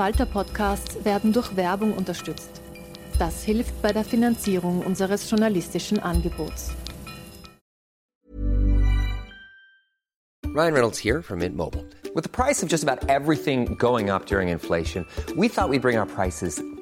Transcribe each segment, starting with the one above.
Falter-Podcasts werden durch Werbung unterstützt. Das hilft bei der Finanzierung unseres journalistischen Angebots. Ryan Reynolds here from Mint Mobile. With the price of just about everything going up during inflation, we thought we'd bring our prices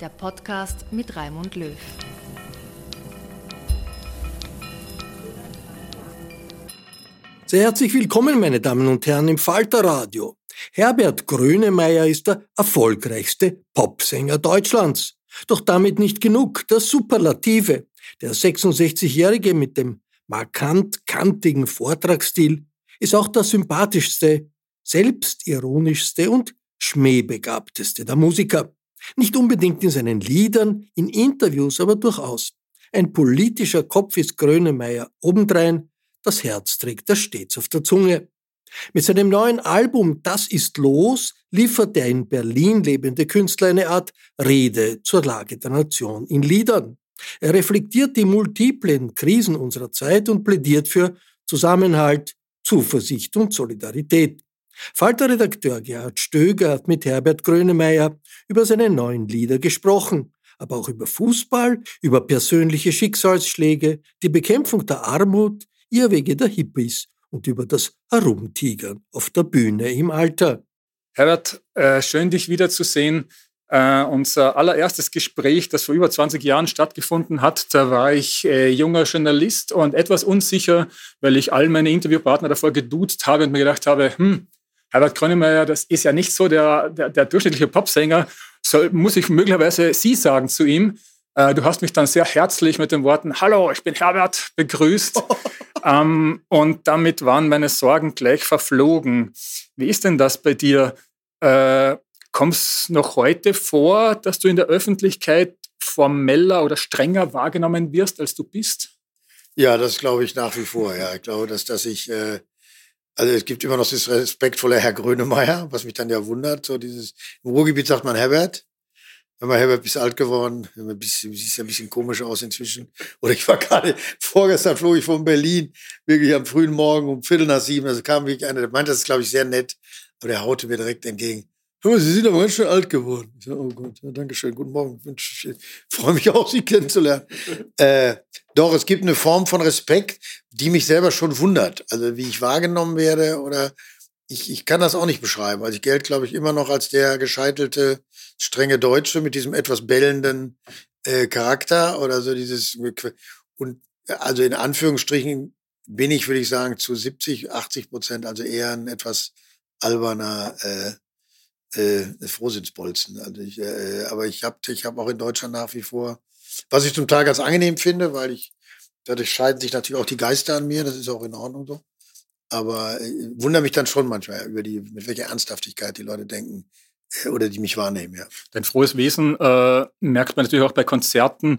der Podcast mit Raimund Löw. Sehr herzlich willkommen, meine Damen und Herren, im Falterradio. Herbert Grönemeyer ist der erfolgreichste Popsänger Deutschlands. Doch damit nicht genug. Das Superlative. Der 66-Jährige mit dem markant kantigen Vortragsstil ist auch der sympathischste, selbstironischste und schmähbegabteste der Musiker. Nicht unbedingt in seinen Liedern, in Interviews aber durchaus. Ein politischer Kopf ist Grönemeyer obendrein, das Herz trägt er stets auf der Zunge. Mit seinem neuen Album Das ist los liefert der in Berlin lebende Künstler eine Art Rede zur Lage der Nation in Liedern. Er reflektiert die multiplen Krisen unserer Zeit und plädiert für Zusammenhalt, Zuversicht und Solidarität. Falter-Redakteur Gerhard Stöger hat mit Herbert Grönemeyer über seine neuen Lieder gesprochen, aber auch über Fußball, über persönliche Schicksalsschläge, die Bekämpfung der Armut, Irrwege der Hippies und über das Herumtigern auf der Bühne im Alter. Herbert, äh, schön dich wiederzusehen. Äh, unser allererstes Gespräch, das vor über 20 Jahren stattgefunden hat, da war ich äh, junger Journalist und etwas unsicher, weil ich all meine Interviewpartner davor geduzt habe und mir gedacht habe, hm, Herbert Grönemeyer, das ist ja nicht so der, der, der durchschnittliche Popsänger, so muss ich möglicherweise Sie sagen zu ihm. Äh, du hast mich dann sehr herzlich mit den Worten Hallo, ich bin Herbert begrüßt. ähm, und damit waren meine Sorgen gleich verflogen. Wie ist denn das bei dir? Äh, Kommt es noch heute vor, dass du in der Öffentlichkeit formeller oder strenger wahrgenommen wirst, als du bist? Ja, das glaube ich nach wie vor. Ja, ich glaube, dass, dass ich, äh, also es gibt immer noch das respektvolle Herr Grönemeyer, was mich dann ja wundert. So dieses, im Ruhrgebiet sagt man Herbert. Wenn man Herbert bist alt geworden, siehst ja ein bisschen komisch aus inzwischen. Oder ich war gerade, vorgestern flog ich von Berlin, wirklich am frühen Morgen um Viertel nach sieben. Also kam wirklich einer, der meinte das, glaube ich, sehr nett. Aber der haute mir direkt entgegen. Mal, Sie sind aber ganz schön alt geworden. Ich sage, oh Gott, ja, danke schön, guten Morgen. Ich freue mich auch, Sie kennenzulernen. Äh, doch, es gibt eine Form von Respekt, die mich selber schon wundert. Also wie ich wahrgenommen werde oder ich, ich kann das auch nicht beschreiben. Also ich gelte, glaube ich, immer noch als der gescheitelte, strenge Deutsche mit diesem etwas bellenden äh, Charakter oder so dieses und also in Anführungsstrichen bin ich, würde ich sagen, zu 70, 80 Prozent, also eher ein etwas alberner äh, äh, Frohsinnsbolzen. Also ich, äh, aber ich habe ich hab auch in Deutschland nach wie vor, was ich zum Teil ganz angenehm finde, weil ich, dadurch scheiden sich natürlich auch die Geister an mir, das ist auch in Ordnung so. Aber äh, wundere mich dann schon manchmal über die, mit welcher Ernsthaftigkeit die Leute denken äh, oder die mich wahrnehmen, ja. Dein frohes Wesen äh, merkt man natürlich auch bei Konzerten.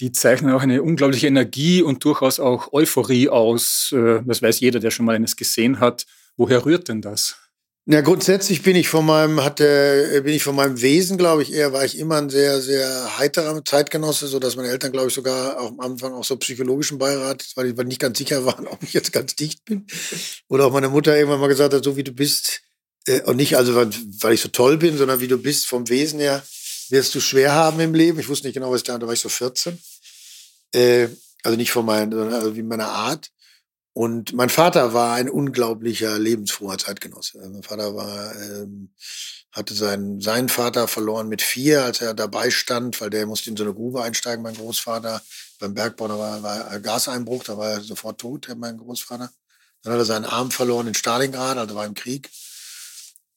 Die zeichnen auch eine unglaubliche Energie und durchaus auch Euphorie aus. Äh, das weiß jeder, der schon mal eines gesehen hat. Woher rührt denn das? Ja, grundsätzlich bin ich von meinem, hatte, bin ich von meinem Wesen, glaube ich, eher war ich immer ein sehr, sehr heiterer Zeitgenosse, so dass meine Eltern, glaube ich, sogar auch am Anfang auch so psychologischen Beirat, weil ich nicht ganz sicher waren, ob ich jetzt ganz dicht bin. Oder auch meine Mutter irgendwann mal gesagt hat, so wie du bist, äh, und nicht also, weil, weil ich so toll bin, sondern wie du bist vom Wesen her, wirst du schwer haben im Leben. Ich wusste nicht genau, was da, da war ich so 14. Äh, also nicht von meinen, also wie meiner Art. Und mein Vater war ein unglaublicher lebensfroher Zeitgenosse. Mein Vater war, ähm, hatte seinen, seinen Vater verloren mit vier, als er dabei stand, weil der musste in so eine Grube einsteigen, mein Großvater. Beim Bergbau, da war, war Gaseinbruch, da war er sofort tot, mein Großvater. Dann hat er seinen Arm verloren in Stalingrad, also war im Krieg.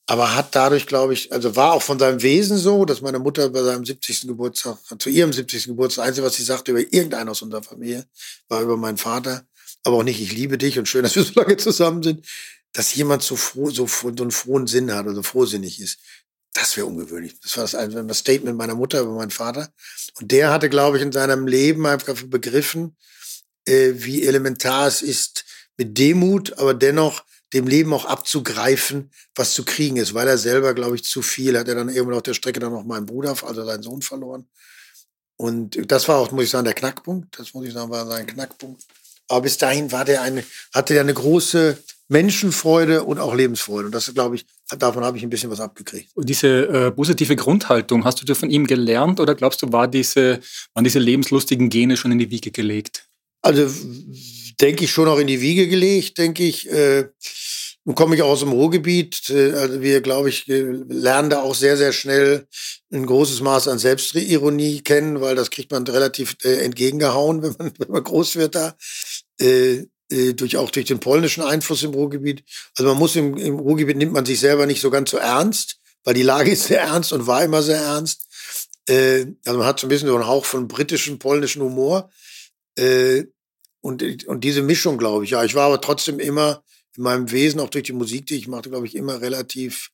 Aber hat dadurch, glaube ich, also war auch von seinem Wesen so, dass meine Mutter bei seinem 70. Geburtstag, zu ihrem 70. Geburtstag, das Einzige, was sie sagte über irgendeinen aus unserer Familie, war über meinen Vater aber auch nicht, ich liebe dich und schön, dass wir so lange zusammen sind, dass jemand so froh, so, so einen frohen Sinn hat oder so frohsinnig ist. das wäre ungewöhnlich. Das war das, Statement meiner Mutter über meinen Vater. Und der hatte, glaube ich, in seinem Leben einfach begriffen, äh, wie elementar es ist, mit Demut, aber dennoch dem Leben auch abzugreifen, was zu kriegen ist, weil er selber, glaube ich, zu viel hat er dann irgendwann auf der Strecke dann noch meinen Bruder, also seinen Sohn verloren. Und das war auch, muss ich sagen, der Knackpunkt. Das muss ich sagen, war sein Knackpunkt. Aber bis dahin war der eine, hatte er eine große Menschenfreude und auch Lebensfreude. Und das, glaube ich, davon habe ich ein bisschen was abgekriegt. Und diese äh, positive Grundhaltung, hast du dir von ihm gelernt oder glaubst du, war diese, waren diese lebenslustigen Gene schon in die Wiege gelegt? Also denke ich schon auch in die Wiege gelegt, denke ich. Äh, nun komme ich auch aus dem Ruhrgebiet. Äh, also wir, glaube ich, lernen da auch sehr, sehr schnell ein großes Maß an Selbstironie kennen, weil das kriegt man relativ äh, entgegengehauen, wenn man, wenn man groß wird da. Äh, äh, durch, auch durch den polnischen Einfluss im Ruhrgebiet. Also man muss im, im Ruhrgebiet nimmt man sich selber nicht so ganz so ernst, weil die Lage ist sehr ernst und war immer sehr ernst. Äh, also man hat so ein bisschen so einen Hauch von britischem, polnischen Humor. Äh, und, und diese Mischung, glaube ich, ja. Ich war aber trotzdem immer in meinem Wesen, auch durch die Musik, die ich machte, glaube ich, immer relativ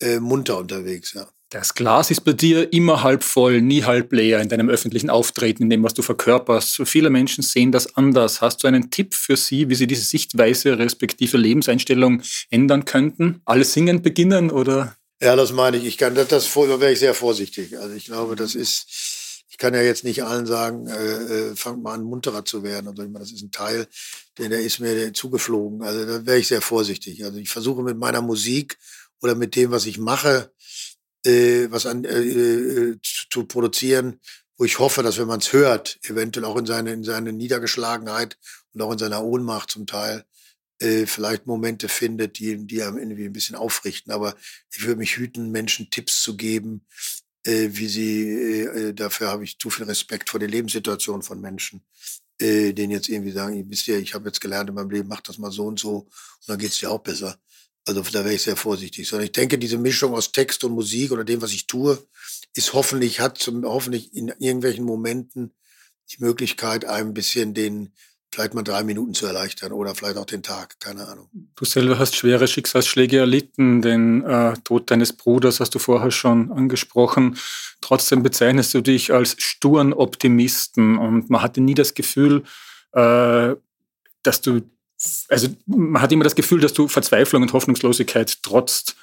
äh, munter unterwegs, ja. Das Glas ist bei dir immer halb voll, nie halb leer in deinem öffentlichen Auftreten, in dem, was du verkörperst. So viele Menschen sehen das anders. Hast du einen Tipp für sie, wie sie diese Sichtweise respektive Lebenseinstellung ändern könnten? Alles singen beginnen oder? Ja, das meine ich. Ich kann das, das da wäre ich sehr vorsichtig. Also ich glaube, das ist, ich kann ja jetzt nicht allen sagen, äh, äh, fangt mal an, munterer zu werden. Also ich meine, das ist ein Teil, der, der ist mir zugeflogen. Also da wäre ich sehr vorsichtig. Also ich versuche mit meiner Musik oder mit dem, was ich mache, äh, was an, äh, äh, zu, zu produzieren, wo ich hoffe, dass wenn man es hört, eventuell auch in seine, in seine Niedergeschlagenheit und auch in seiner Ohnmacht zum Teil, äh, vielleicht Momente findet, die, die einem irgendwie ein bisschen aufrichten. Aber ich würde mich hüten, Menschen Tipps zu geben, wie sie, äh, dafür habe ich zu viel Respekt vor der Lebenssituation von Menschen, äh, denen jetzt irgendwie sagen, wisst ihr, ich habe jetzt gelernt in meinem Leben, mach das mal so und so und dann geht's dir auch besser. Also da wäre ich sehr vorsichtig. Sondern ich denke, diese Mischung aus Text und Musik oder dem, was ich tue, ist hoffentlich, hat zum, hoffentlich in irgendwelchen Momenten die Möglichkeit, ein bisschen den, vielleicht mal drei Minuten zu erleichtern oder vielleicht auch den Tag, keine Ahnung. Du selber hast schwere Schicksalsschläge erlitten, den äh, Tod deines Bruders hast du vorher schon angesprochen. Trotzdem bezeichnest du dich als sturen Optimisten und man hatte nie das Gefühl, äh, dass du also man hat immer das Gefühl, dass du Verzweiflung und Hoffnungslosigkeit trotzt.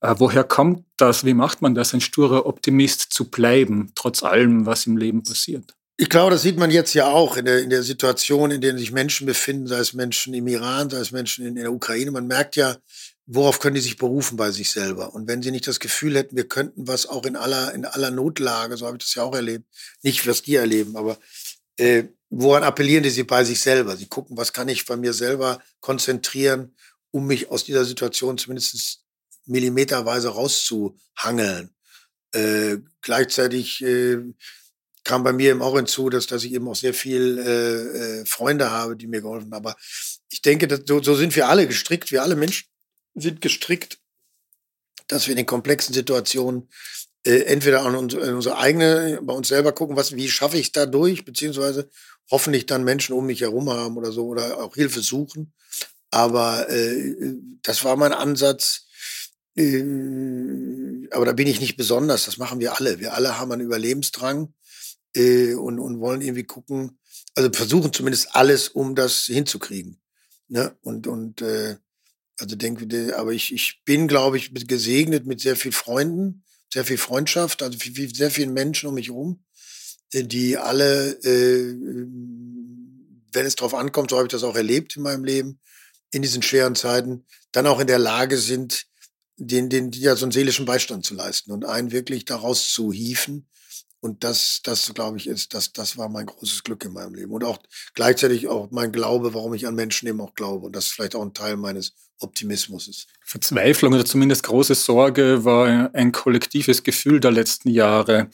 Äh, woher kommt das? Wie macht man das, ein sturer Optimist zu bleiben, trotz allem, was im Leben passiert? Ich glaube, das sieht man jetzt ja auch in der, in der Situation, in der sich Menschen befinden, sei es Menschen im Iran, sei es Menschen in, in der Ukraine. Man merkt ja, worauf können die sich berufen bei sich selber? Und wenn sie nicht das Gefühl hätten, wir könnten was auch in aller, in aller Notlage, so habe ich das ja auch erlebt, nicht was die erleben, aber äh, woran appellieren die sie bei sich selber? Sie gucken, was kann ich bei mir selber konzentrieren, um mich aus dieser Situation zumindest millimeterweise rauszuhangeln. Äh, gleichzeitig äh, kam bei mir eben auch hinzu, dass, dass ich eben auch sehr viel äh, äh, Freunde habe, die mir geholfen haben. Aber ich denke, dass, so, so sind wir alle gestrickt. Wir alle Menschen sind gestrickt, dass wir in den komplexen Situationen äh, entweder an uns, unsere eigene, bei uns selber gucken, was, wie schaffe ich es da durch, beziehungsweise hoffentlich dann Menschen um mich herum haben oder so oder auch Hilfe suchen. Aber äh, das war mein Ansatz. Äh, aber da bin ich nicht besonders. Das machen wir alle. Wir alle haben einen Überlebensdrang äh, und, und wollen irgendwie gucken, also versuchen zumindest alles, um das hinzukriegen. Ne? Und, und äh, also denke, aber ich, ich bin, glaube ich, gesegnet mit sehr vielen Freunden, sehr viel Freundschaft, also sehr vielen Menschen um mich herum die alle, äh, wenn es drauf ankommt, so habe ich das auch erlebt in meinem Leben, in diesen schweren Zeiten, dann auch in der Lage sind, den, den, ja, so einen seelischen Beistand zu leisten und einen wirklich daraus zu hieven. Und das, das glaube ich, ist, das, das war mein großes Glück in meinem Leben. Und auch gleichzeitig auch mein Glaube, warum ich an Menschen eben auch glaube. Und das ist vielleicht auch ein Teil meines Optimismus. Verzweiflung oder zumindest große Sorge war ein kollektives Gefühl der letzten Jahre.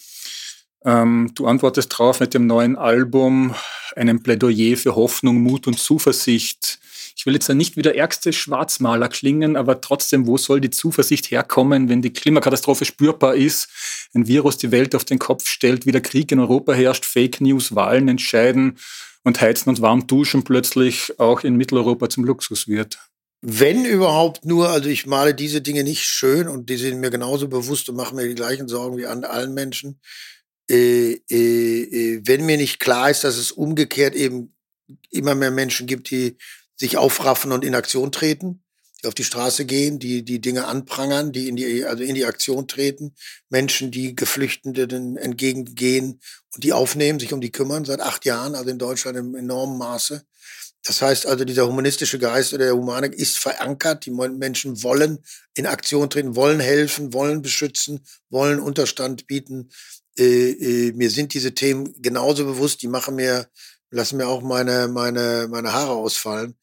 Ähm, du antwortest drauf mit dem neuen Album, einem Plädoyer für Hoffnung, Mut und Zuversicht. Ich will jetzt nicht wie der ärgste Schwarzmaler klingen, aber trotzdem, wo soll die Zuversicht herkommen, wenn die Klimakatastrophe spürbar ist, ein Virus die Welt auf den Kopf stellt, wieder Krieg in Europa herrscht, Fake News, Wahlen entscheiden und Heizen und warm duschen plötzlich auch in Mitteleuropa zum Luxus wird? Wenn überhaupt nur, also ich male diese Dinge nicht schön und die sind mir genauso bewusst und machen mir die gleichen Sorgen wie an allen Menschen. Äh, äh, äh, wenn mir nicht klar ist, dass es umgekehrt eben immer mehr Menschen gibt, die sich aufraffen und in Aktion treten, die auf die Straße gehen, die die Dinge anprangern, die in die, also in die Aktion treten, Menschen, die Geflüchteten entgegengehen und die aufnehmen, sich um die kümmern, seit acht Jahren, also in Deutschland im enormen Maße. Das heißt also, dieser humanistische Geist oder der Humanik ist verankert. Die Menschen wollen in Aktion treten, wollen helfen, wollen beschützen, wollen Unterstand bieten. Äh, äh, mir sind diese Themen genauso bewusst. Die machen mir, lassen mir auch meine, meine, meine Haare ausfallen.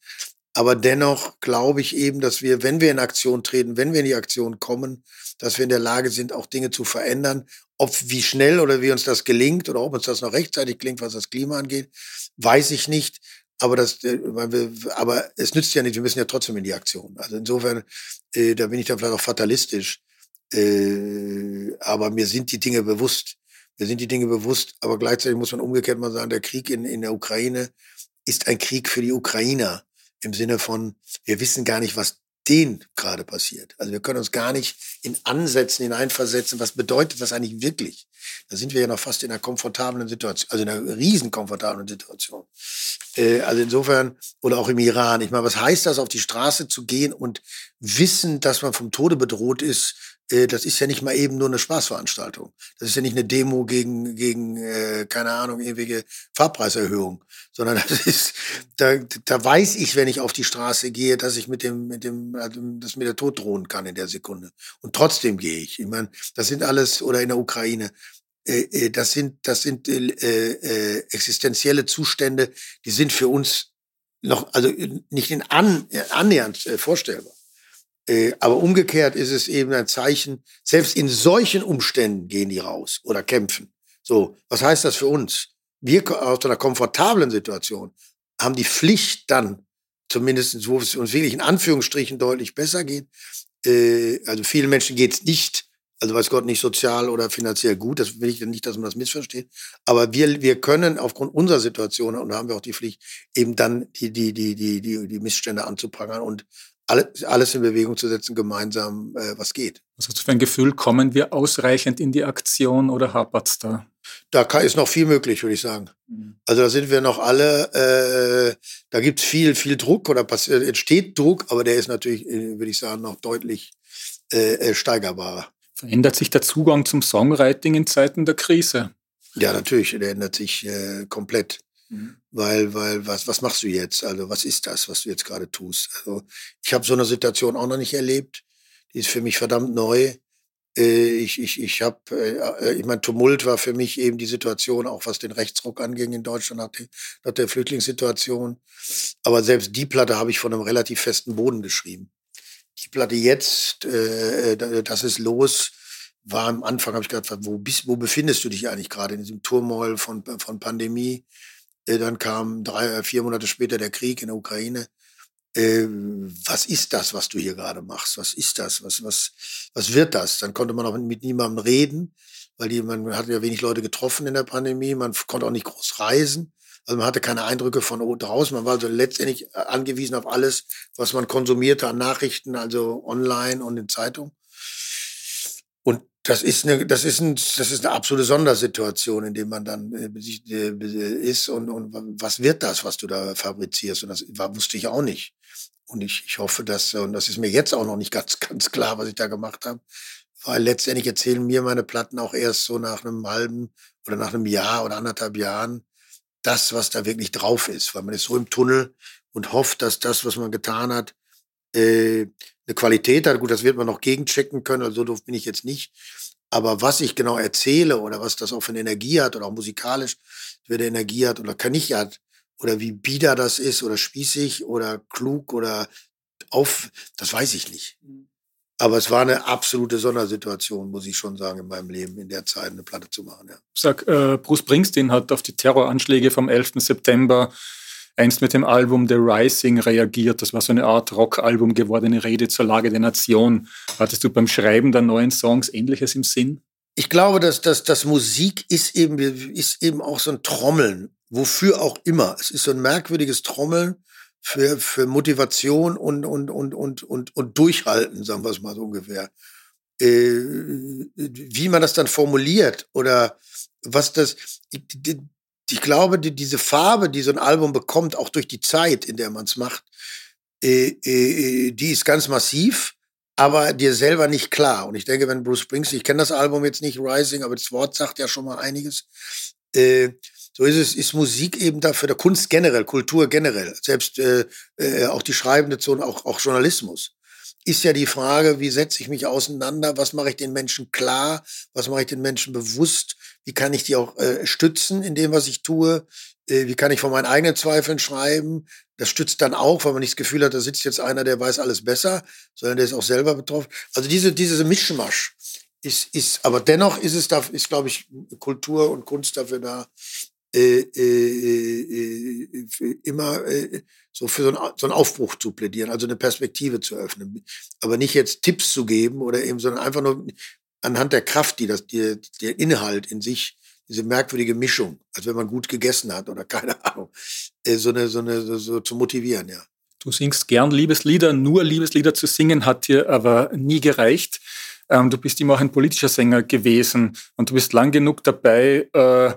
Aber dennoch glaube ich eben, dass wir, wenn wir in Aktion treten, wenn wir in die Aktion kommen, dass wir in der Lage sind, auch Dinge zu verändern. Ob wie schnell oder wie uns das gelingt oder ob uns das noch rechtzeitig gelingt, was das Klima angeht, weiß ich nicht. Aber das, äh, aber es nützt ja nicht. Wir müssen ja trotzdem in die Aktion. Also insofern, äh, da bin ich dann vielleicht auch fatalistisch. Äh, aber mir sind die Dinge bewusst. Mir sind die Dinge bewusst. Aber gleichzeitig muss man umgekehrt mal sagen, der Krieg in, in der Ukraine ist ein Krieg für die Ukrainer im Sinne von, wir wissen gar nicht, was denen gerade passiert. Also wir können uns gar nicht in Ansätzen hineinversetzen, was bedeutet das eigentlich wirklich. Da sind wir ja noch fast in einer komfortablen Situation, also in einer riesen komfortablen Situation. Äh, also insofern, oder auch im Iran. Ich meine, was heißt das, auf die Straße zu gehen und wissen, dass man vom Tode bedroht ist, das ist ja nicht mal eben nur eine Spaßveranstaltung. Das ist ja nicht eine Demo gegen, gegen äh, keine Ahnung, ewige Fahrpreiserhöhung, sondern das ist, da, da weiß ich, wenn ich auf die Straße gehe, dass ich mit dem, mit dem, also, dass mir der Tod drohen kann in der Sekunde. Und trotzdem gehe ich. Ich meine, das sind alles, oder in der Ukraine, äh, äh das sind, das sind äh, äh, existenzielle Zustände, die sind für uns noch, also nicht in an, annähernd äh, vorstellbar. Äh, aber umgekehrt ist es eben ein Zeichen, selbst in solchen Umständen gehen die raus oder kämpfen. So, was heißt das für uns? Wir aus einer komfortablen Situation haben die Pflicht dann, zumindest wo es uns wirklich in Anführungsstrichen deutlich besser geht, äh, also vielen Menschen geht es nicht, also weiß Gott nicht sozial oder finanziell gut, das will ich nicht, dass man das missversteht, aber wir, wir können aufgrund unserer Situation, und da haben wir auch die Pflicht, eben dann die, die, die, die, die, die Missstände anzuprangern und alles, alles in Bewegung zu setzen, gemeinsam, äh, was geht. Was hast du für ein Gefühl? Kommen wir ausreichend in die Aktion oder hapert es da? Da ist noch viel möglich, würde ich sagen. Mhm. Also da sind wir noch alle, äh, da gibt es viel, viel Druck oder passiert, entsteht Druck, aber der ist natürlich, äh, würde ich sagen, noch deutlich äh, äh, steigerbarer. Verändert sich der Zugang zum Songwriting in Zeiten der Krise? Ja, natürlich, der ändert sich äh, komplett. Mhm. Weil, weil, was, was machst du jetzt? Also, was ist das, was du jetzt gerade tust? Also, ich habe so eine Situation auch noch nicht erlebt. Die ist für mich verdammt neu. Äh, ich, ich, ich habe, äh, ich mein Tumult war für mich eben die Situation, auch was den Rechtsruck anging in Deutschland nach, der, nach der Flüchtlingssituation. Aber selbst die Platte habe ich von einem relativ festen Boden geschrieben. Die Platte jetzt, äh, das ist los, war am Anfang, habe ich gedacht, wo, bist, wo befindest du dich eigentlich gerade in diesem Turmoil von, von Pandemie? Äh, dann kam drei, äh, vier Monate später der Krieg in der Ukraine. Äh, was ist das, was du hier gerade machst? Was ist das? Was, was, was wird das? Dann konnte man auch mit niemandem reden, weil die, man hatte ja wenig Leute getroffen in der Pandemie. Man konnte auch nicht groß reisen. Also man hatte keine Eindrücke von draußen. Man war also letztendlich angewiesen auf alles, was man konsumierte an Nachrichten, also online und in Zeitungen. Das ist eine, das ist ein, das ist eine absolute Sondersituation, in der man dann äh, äh, ist und, und was wird das, was du da fabrizierst? Und das wusste ich auch nicht. Und ich, ich hoffe, dass, und das ist mir jetzt auch noch nicht ganz, ganz klar, was ich da gemacht habe, weil letztendlich erzählen mir meine Platten auch erst so nach einem halben oder nach einem Jahr oder anderthalb Jahren das, was da wirklich drauf ist, weil man ist so im Tunnel und hofft, dass das, was man getan hat, äh, eine Qualität hat. Gut, das wird man noch gegenchecken können, also so doof bin ich jetzt nicht. Aber was ich genau erzähle oder was das auch für eine Energie hat oder auch musikalisch für eine Energie hat oder kann ich hat oder wie bieder das ist oder spießig oder klug oder auf, das weiß ich nicht. Aber es war eine absolute Sondersituation, muss ich schon sagen, in meinem Leben, in der Zeit eine Platte zu machen. Ja. Sag, äh, Bruce Springsteen hat auf die Terroranschläge vom 11. September einst mit dem Album The Rising reagiert. Das war so eine Art Rockalbum gewordene Rede zur Lage der Nation. Hattest du beim Schreiben der neuen Songs Ähnliches im Sinn? Ich glaube, dass, dass, dass Musik ist eben, ist eben auch so ein Trommeln, wofür auch immer. Es ist so ein merkwürdiges Trommeln für, für Motivation und, und, und, und, und, und Durchhalten, sagen wir es mal so ungefähr. Äh, wie man das dann formuliert oder was das, ich, ich glaube, die, diese Farbe, die so ein Album bekommt, auch durch die Zeit, in der man es macht, äh, äh, die ist ganz massiv, aber dir selber nicht klar. Und ich denke, wenn Bruce Springsteen, ich kenne das Album jetzt nicht, Rising, aber das Wort sagt ja schon mal einiges. So ist es, ist Musik eben dafür, der Kunst generell, Kultur generell, selbst äh, äh, auch die schreibende Zone, auch, auch Journalismus, ist ja die Frage, wie setze ich mich auseinander, was mache ich den Menschen klar, was mache ich den Menschen bewusst, wie kann ich die auch äh, stützen in dem, was ich tue, äh, wie kann ich von meinen eigenen Zweifeln schreiben. Das stützt dann auch, weil man nicht das Gefühl hat, da sitzt jetzt einer, der weiß alles besser, sondern der ist auch selber betroffen. Also diese, diese Mischmasch ist, ist, aber dennoch ist es da, ist, glaube ich, Kultur und Kunst dafür da, äh, äh, äh, immer äh, so für so, ein, so einen Aufbruch zu plädieren, also eine Perspektive zu öffnen. Aber nicht jetzt Tipps zu geben oder eben, sondern einfach nur anhand der Kraft, die das, die, der Inhalt in sich, diese merkwürdige Mischung, als wenn man gut gegessen hat oder keine Ahnung, äh, so eine, so eine, so, so zu motivieren, ja. Du singst gern Liebeslieder, nur Liebeslieder zu singen hat dir aber nie gereicht. Ähm, du bist immer auch ein politischer Sänger gewesen und du bist lang genug dabei, äh,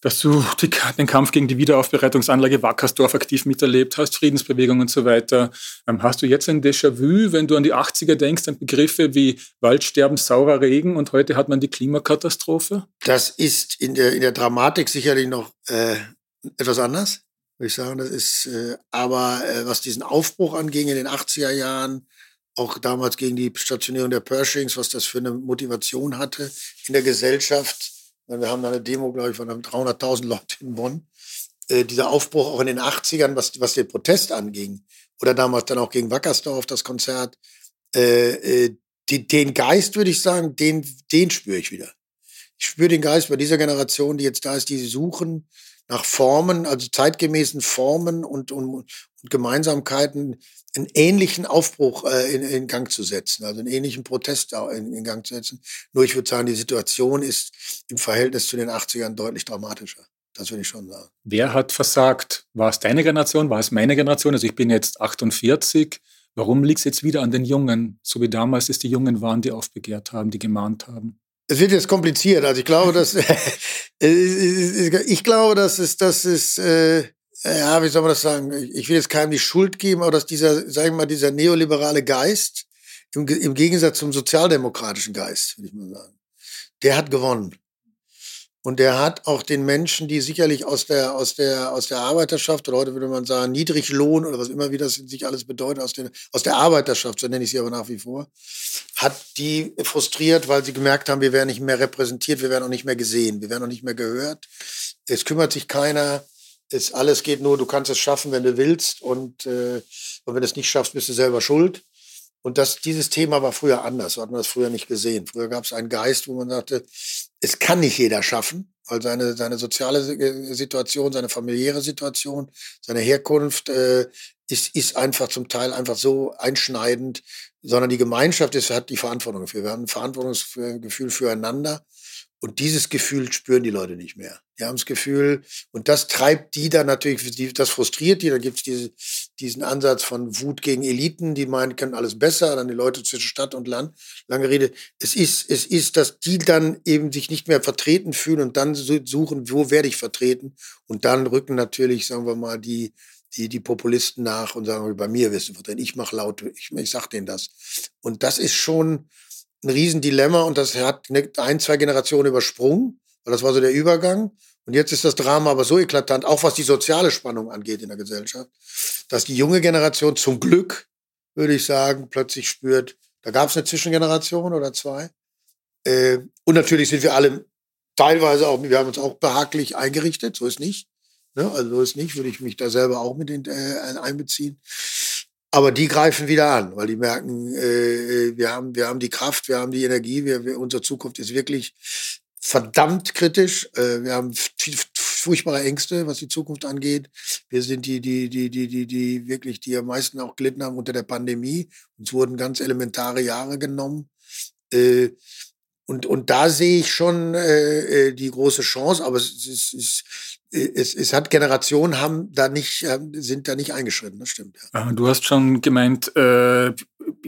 dass du die, den Kampf gegen die Wiederaufbereitungsanlage Wackersdorf aktiv miterlebt hast, Friedensbewegung und so weiter. Ähm, hast du jetzt ein Déjà-vu, wenn du an die 80er denkst, an Begriffe wie Waldsterben, saurer Regen und heute hat man die Klimakatastrophe? Das ist in der, in der Dramatik sicherlich noch äh, etwas anders, würde ich sagen. Das ist, äh, aber äh, was diesen Aufbruch anging in den 80er Jahren, auch damals gegen die Stationierung der Pershings, was das für eine Motivation hatte in der Gesellschaft, wir haben da eine Demo, glaube ich, von 300.000 Leuten in Bonn. Äh, dieser Aufbruch auch in den 80ern, was, was den Protest anging, oder damals dann auch gegen Wackersdorf das Konzert, äh, äh, die, den Geist, würde ich sagen, den, den spüre ich wieder. Ich spüre den Geist bei dieser Generation, die jetzt da ist, die suchen nach Formen, also zeitgemäßen Formen und, und, und Gemeinsamkeiten, einen ähnlichen Aufbruch äh, in, in, Gang zu setzen, also einen ähnlichen Protest in, in, Gang zu setzen. Nur ich würde sagen, die Situation ist im Verhältnis zu den 80ern deutlich dramatischer. Das würde ich schon sagen. Wer hat versagt? War es deine Generation? War es meine Generation? Also ich bin jetzt 48. Warum liegt es jetzt wieder an den Jungen? So wie damals es die Jungen waren, die aufbegehrt haben, die gemahnt haben. Es wird jetzt kompliziert. Also ich glaube, dass ich glaube, dass es, dass es äh, ja, wie soll man das sagen? Ich will jetzt keinem die Schuld geben, aber dass dieser, sagen wir mal, dieser neoliberale Geist im, im Gegensatz zum sozialdemokratischen Geist, würde ich mal sagen, der hat gewonnen. Und der hat auch den Menschen, die sicherlich aus der, aus der, aus der Arbeiterschaft, oder heute würde man sagen, Niedriglohn oder was immer, wie das sich alles bedeutet, aus, den, aus der Arbeiterschaft, so nenne ich sie aber nach wie vor, hat die frustriert, weil sie gemerkt haben, wir werden nicht mehr repräsentiert, wir werden auch nicht mehr gesehen, wir werden auch nicht mehr gehört. Es kümmert sich keiner es alles geht nur, du kannst es schaffen, wenn du willst. Und, äh, und wenn du es nicht schaffst, bist du selber schuld. Und das, dieses Thema war früher anders. So hat man das früher nicht gesehen. Früher gab es einen Geist, wo man sagte, es kann nicht jeder schaffen, weil seine, seine soziale äh, Situation, seine familiäre Situation, seine Herkunft äh, ist, ist einfach zum Teil einfach so einschneidend, sondern die Gemeinschaft ist, hat die Verantwortung dafür. Wir haben ein Verantwortungsgefühl füreinander. Und dieses Gefühl spüren die Leute nicht mehr. Die haben das Gefühl, und das treibt die dann natürlich, das frustriert die. Dann gibt es diese, diesen Ansatz von Wut gegen Eliten, die meinen, können alles besser, dann die Leute zwischen Stadt und Land. Lange Rede. Es ist, es ist, dass die dann eben sich nicht mehr vertreten fühlen und dann suchen, wo werde ich vertreten? Und dann rücken natürlich, sagen wir mal, die, die, die Populisten nach und sagen, bei mir wirst du vertreten. Ich mache laut, ich, ich sag denen das. Und das ist schon, ein Riesendilemma und das hat ein, zwei Generationen übersprungen, weil das war so der Übergang. Und jetzt ist das Drama aber so eklatant, auch was die soziale Spannung angeht in der Gesellschaft, dass die junge Generation zum Glück, würde ich sagen, plötzlich spürt, da gab es eine Zwischengeneration oder zwei. Äh, und natürlich sind wir alle teilweise auch, wir haben uns auch behaglich eingerichtet, so ist nicht. Ne? Also so ist nicht, würde ich mich da selber auch mit in, äh, einbeziehen. Aber die greifen wieder an, weil die merken, äh, wir, haben, wir haben die Kraft, wir haben die Energie, wir, wir, unsere Zukunft ist wirklich verdammt kritisch. Äh, wir haben furchtbare Ängste, was die Zukunft angeht. Wir sind die, die, die, die, die, die wirklich, die am meisten auch gelitten haben unter der Pandemie. Uns wurden ganz elementare Jahre genommen. Äh, und, und da sehe ich schon äh, äh die große Chance, aber es, es, es, es, es hat Generationen haben da nicht, sind da nicht eingeschritten, das stimmt. Ja. Du hast schon gemeint, äh,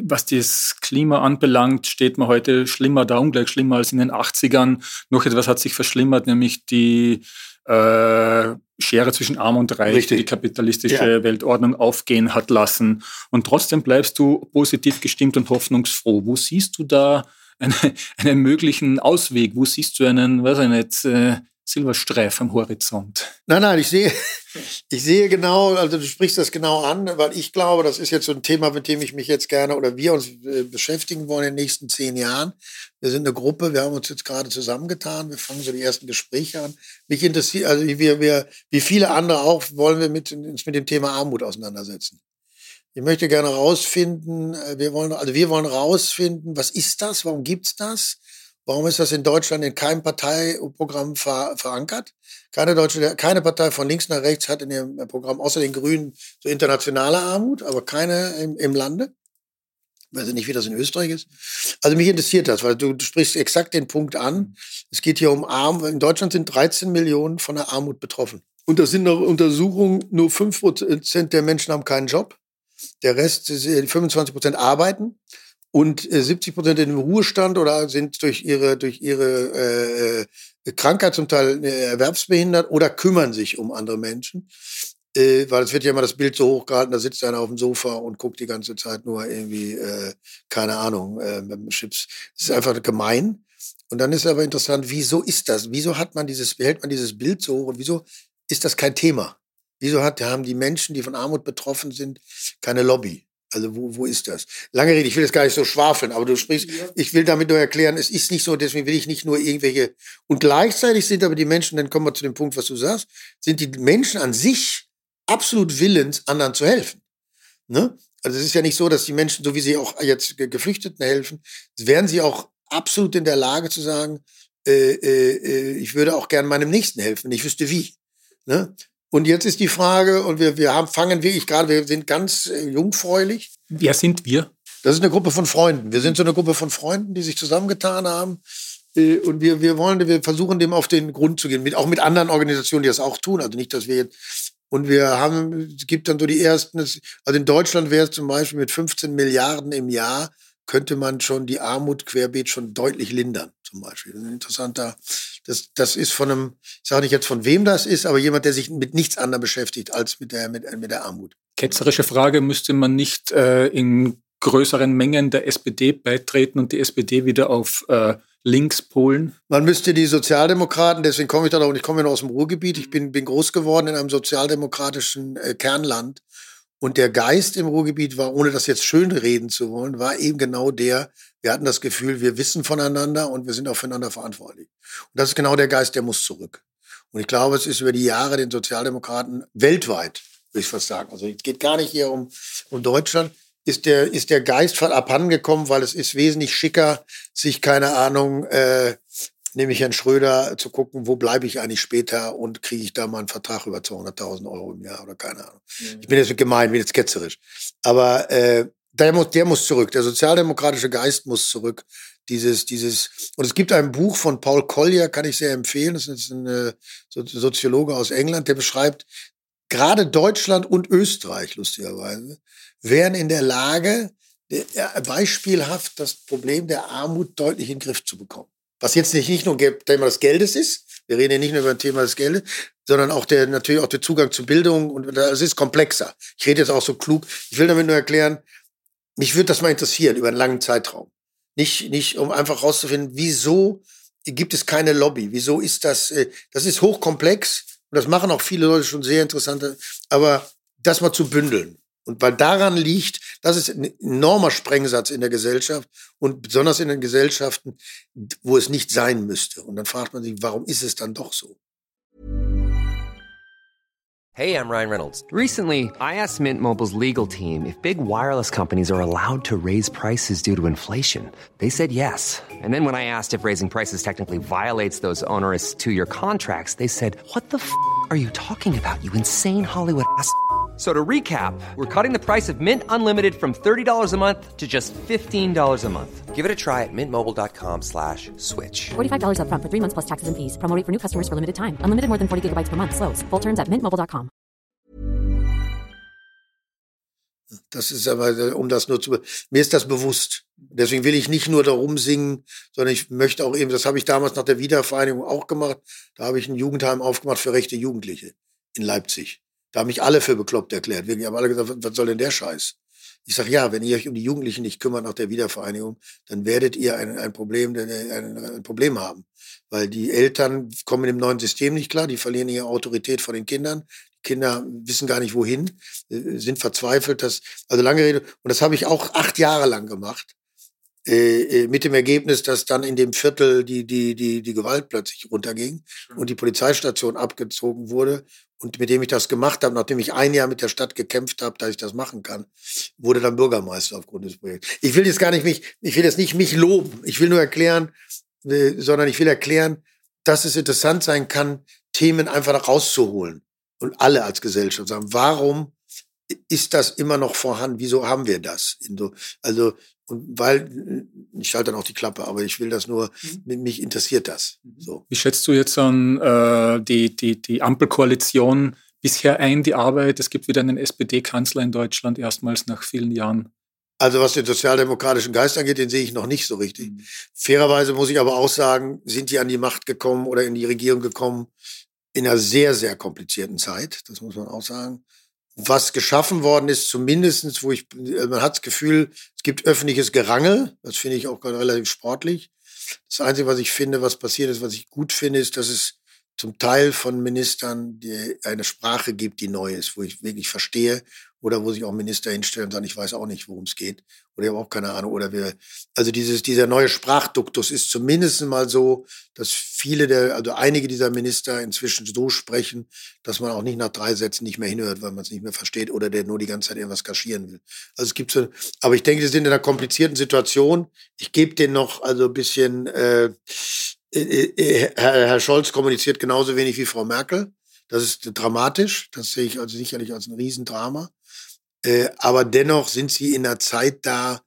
was das Klima anbelangt, steht man heute schlimmer da, ungleich schlimmer als in den 80ern. Noch etwas hat sich verschlimmert, nämlich die äh, Schere zwischen Arm und Reich, Richtig. die kapitalistische ja. Weltordnung aufgehen hat lassen. Und trotzdem bleibst du positiv gestimmt und hoffnungsfroh. Wo siehst du da eine, einen möglichen Ausweg? Wo siehst du einen, weiß ich nicht, äh, Silberstreif am Horizont. Nein, nein, ich sehe, ich sehe genau, also du sprichst das genau an, weil ich glaube, das ist jetzt so ein Thema, mit dem ich mich jetzt gerne oder wir uns äh, beschäftigen wollen in den nächsten zehn Jahren. Wir sind eine Gruppe, wir haben uns jetzt gerade zusammengetan, wir fangen so die ersten Gespräche an. Mich interessiert, also wir, wir, wie viele andere auch, wollen wir mit, uns mit dem Thema Armut auseinandersetzen. Ich möchte gerne rausfinden, äh, wir wollen, also wir wollen rausfinden, was ist das, warum gibt's das? Warum ist das in Deutschland in keinem Parteiprogramm ver verankert? Keine deutsche, keine Partei von links nach rechts hat in ihrem Programm außer den Grünen so internationale Armut, aber keine im, im Lande. Ich weiß nicht, wie das in Österreich ist. Also mich interessiert das, weil du, du sprichst exakt den Punkt an. Es geht hier um Arm. In Deutschland sind 13 Millionen von der Armut betroffen. Und das sind nach Untersuchungen, nur 5 Prozent der Menschen haben keinen Job. Der Rest, 25 Prozent arbeiten und 70 äh, Prozent in Ruhestand oder sind durch ihre, durch ihre äh, Krankheit zum Teil äh, erwerbsbehindert oder kümmern sich um andere Menschen. Äh, weil es wird ja immer das Bild so hochgehalten, da sitzt einer auf dem Sofa und guckt die ganze Zeit nur irgendwie, äh, keine Ahnung, äh, mit Chips. Das ist einfach gemein. Und dann ist aber interessant, wieso ist das? Wieso hat man dieses, behält man dieses Bild so hoch und wieso ist das kein Thema? Wieso hat, haben die Menschen, die von Armut betroffen sind, keine Lobby? Also wo, wo ist das? Lange Rede, ich will das gar nicht so schwafeln, aber du sprichst, ja. ich will damit nur erklären, es ist nicht so, deswegen will ich nicht nur irgendwelche, und gleichzeitig sind aber die Menschen, dann kommen wir zu dem Punkt, was du sagst, sind die Menschen an sich absolut willens, anderen zu helfen. Ne? Also es ist ja nicht so, dass die Menschen, so wie sie auch jetzt Geflüchteten helfen, wären sie auch absolut in der Lage zu sagen, äh, äh, äh ich würde auch gern meinem Nächsten helfen, wenn ich wüsste wie. Ne? Und jetzt ist die Frage, und wir, wir haben, fangen wirklich gerade, wir sind ganz äh, jungfräulich. Wer sind wir? Das ist eine Gruppe von Freunden. Wir sind so eine Gruppe von Freunden, die sich zusammengetan haben. Äh, und wir, wir wollen, wir versuchen dem auf den Grund zu gehen, mit, auch mit anderen Organisationen, die das auch tun. Also nicht, dass wir jetzt, und wir haben, es gibt dann so die ersten, also in Deutschland wäre es zum Beispiel mit 15 Milliarden im Jahr, könnte man schon die Armut querbeet schon deutlich lindern, zum Beispiel. Das ist ein interessanter, das, das ist von einem, ich sage nicht jetzt von wem das ist, aber jemand, der sich mit nichts anderem beschäftigt als mit der, mit, mit der Armut. Ketzerische Frage, müsste man nicht äh, in größeren Mengen der SPD beitreten und die SPD wieder auf äh, links polen? Man müsste die Sozialdemokraten, deswegen komme ich da und ich komme ja noch aus dem Ruhrgebiet, ich bin, bin groß geworden in einem sozialdemokratischen äh, Kernland. Und der Geist im Ruhrgebiet war, ohne das jetzt schön reden zu wollen, war eben genau der, wir hatten das Gefühl, wir wissen voneinander und wir sind auch füreinander verantwortlich. Und das ist genau der Geist, der muss zurück. Und ich glaube, es ist über die Jahre den Sozialdemokraten weltweit, würde ich fast sagen. Also es geht gar nicht hier um, um Deutschland. Ist der, ist der Geist von abhandengekommen, weil es ist wesentlich schicker, sich, keine Ahnung, äh, nämlich Herrn Schröder zu gucken, wo bleibe ich eigentlich später und kriege ich da mal einen Vertrag über 200.000 Euro im Jahr oder keine Ahnung. Mhm. Ich bin jetzt gemein, bin jetzt ketzerisch. Aber äh, der muss, der muss zurück. Der sozialdemokratische Geist muss zurück. Dieses, dieses, und es gibt ein Buch von Paul Collier, kann ich sehr empfehlen. Das ist ein äh, Soziologe aus England, der beschreibt, gerade Deutschland und Österreich, lustigerweise, wären in der Lage, beispielhaft das Problem der Armut deutlich in den Griff zu bekommen. Was jetzt nicht, nicht nur Thema des Geldes ist, wir reden ja nicht nur über ein Thema des Geldes, sondern auch der, natürlich auch der Zugang zu Bildung und das ist komplexer. Ich rede jetzt auch so klug. Ich will damit nur erklären, mich würde das mal interessieren über einen langen Zeitraum. Nicht, nicht, um einfach rauszufinden, wieso gibt es keine Lobby? Wieso ist das, äh, das ist hochkomplex und das machen auch viele Leute schon sehr interessante, aber das mal zu bündeln. Und weil daran liegt, das ist ein enormer Sprengsatz in der Gesellschaft und besonders in den Gesellschaften, wo es nicht sein müsste. Und dann fragt man sich, warum ist es dann doch so? Hey, I'm Ryan Reynolds. Recently, I asked Mint Mobile's legal team if big wireless companies are allowed to raise prices due to inflation. They said yes. And then when I asked if raising prices technically violates those onerous two-year contracts, they said, "What the f*** are you talking about? You insane Hollywood ass." So to recap, we're cutting the price of Mint Unlimited from $30 a month to just $15 a month. Give it a try at mintmobile.com slash switch. $45 upfront for three months plus taxes and fees. Promo rate for new customers for limited time. Unlimited more than 40 gigabytes per month. Slows. Full terms at mintmobile.com. Das ist aber, um das nur zu, mir ist das bewusst. Deswegen will ich nicht nur darum singen, sondern ich möchte auch eben, das habe ich damals nach der Wiedervereinigung auch gemacht. Da habe ich ein Jugendheim aufgemacht für rechte Jugendliche in Leipzig. Da haben mich alle für bekloppt erklärt. Wir haben alle gesagt, was soll denn der Scheiß? Ich sage, ja, wenn ihr euch um die Jugendlichen nicht kümmert nach der Wiedervereinigung, dann werdet ihr ein, ein, Problem, ein, ein Problem haben. Weil die Eltern kommen im neuen System nicht klar, die verlieren ihre Autorität vor den Kindern. Die Kinder wissen gar nicht wohin, äh, sind verzweifelt. Dass, also lange Rede. Und das habe ich auch acht Jahre lang gemacht. Äh, äh, mit dem Ergebnis, dass dann in dem Viertel die, die, die, die Gewalt plötzlich runterging und die Polizeistation abgezogen wurde und mit dem ich das gemacht habe, nachdem ich ein Jahr mit der Stadt gekämpft habe, dass ich das machen kann, wurde dann Bürgermeister aufgrund des Projekts. Ich will jetzt gar nicht mich, ich will jetzt nicht mich loben. Ich will nur erklären, äh, sondern ich will erklären, dass es interessant sein kann, Themen einfach rauszuholen und alle als Gesellschaft sagen, warum ist das immer noch vorhanden? Wieso haben wir das? Also und weil, ich schalte dann auch die Klappe, aber ich will das nur, mhm. mich interessiert das. Mhm. So. Wie schätzt du jetzt an äh, die, die, die Ampelkoalition bisher ein, die Arbeit? Es gibt wieder einen SPD-Kanzler in Deutschland, erstmals nach vielen Jahren. Also was den sozialdemokratischen Geist angeht, den sehe ich noch nicht so richtig. Mhm. Fairerweise muss ich aber auch sagen, sind die an die Macht gekommen oder in die Regierung gekommen in einer sehr, sehr komplizierten Zeit. Das muss man auch sagen was geschaffen worden ist, zumindestens, wo ich, äh, man hat das Gefühl, es gibt öffentliches Gerangel. Das finde ich auch relativ sportlich. Das Einzige, was ich finde, was passiert ist, was ich gut finde, ist, dass es zum Teil von Ministern eine Sprache gibt, die neu ist, wo ich wirklich verstehe oder wo sich auch Minister hinstellen und sagen, ich weiß auch nicht, worum es geht oder ich habe auch keine Ahnung oder wir, also dieses, dieser neue Sprachduktus ist zumindest mal so, dass viele der, also einige dieser Minister inzwischen so sprechen, dass man auch nicht nach drei Sätzen nicht mehr hinhört, weil man es nicht mehr versteht oder der nur die ganze Zeit irgendwas kaschieren will. Also es gibt so, aber ich denke, die sind in einer komplizierten Situation. Ich gebe denen noch also ein bisschen, äh, äh, äh, Herr, Herr Scholz kommuniziert genauso wenig wie Frau Merkel. Das ist dramatisch. Das sehe ich also sicherlich als ein Riesendrama. Äh, aber dennoch sind sie in einer Zeit da,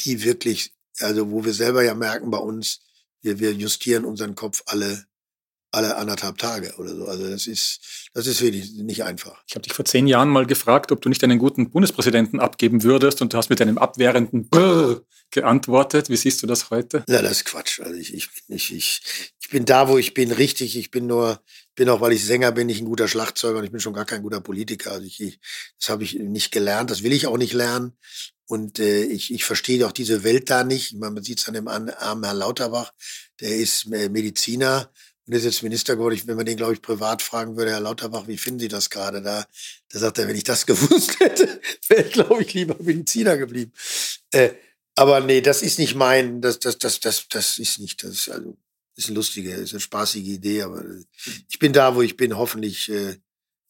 die wirklich, also wo wir selber ja merken bei uns, wir, wir justieren unseren Kopf alle alle anderthalb Tage oder so. Also das ist, das ist wirklich nicht einfach. Ich habe dich vor zehn Jahren mal gefragt, ob du nicht einen guten Bundespräsidenten abgeben würdest und du hast mit einem abwehrenden Brrr geantwortet. Wie siehst du das heute? Ja, das ist Quatsch. Also ich, ich, ich, ich, ich bin da, wo ich bin, richtig. Ich bin nur, bin auch, weil ich Sänger bin, nicht ein guter Schlagzeuger und ich bin schon gar kein guter Politiker. Also ich, ich das habe ich nicht gelernt, das will ich auch nicht lernen. Und äh, ich, ich verstehe auch diese Welt da nicht. Man sieht es an dem armen Herrn Lauterbach, der ist äh, Mediziner und ist jetzt Minister geworden. wenn man den, glaube ich, privat fragen würde, Herr Lauterbach, wie finden Sie das gerade da? Da sagt er, wenn ich das gewusst hätte, wäre ich, glaube ich, lieber Mediziner geblieben. Äh, aber nee, das ist nicht mein, das, das, das, das, das ist nicht, das ist also, ist eine lustige, ist eine spaßige Idee, aber ich bin da, wo ich bin, hoffentlich, äh,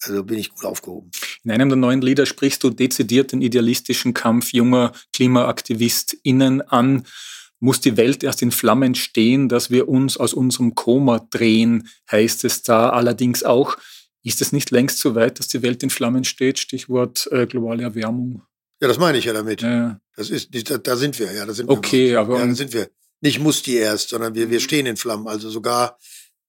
also bin ich gut aufgehoben. In einem der neuen Lieder sprichst du dezidiert den idealistischen Kampf junger KlimaaktivistInnen an muss die Welt erst in Flammen stehen, dass wir uns aus unserem Koma drehen, heißt es da allerdings auch. Ist es nicht längst so weit, dass die Welt in Flammen steht? Stichwort äh, globale Erwärmung. Ja, das meine ich ja damit. Ja. Das ist, da, da sind wir, ja, da sind wir. Okay, aber. Ja, da sind wir. Nicht muss die erst, sondern wir, wir stehen in Flammen. Also sogar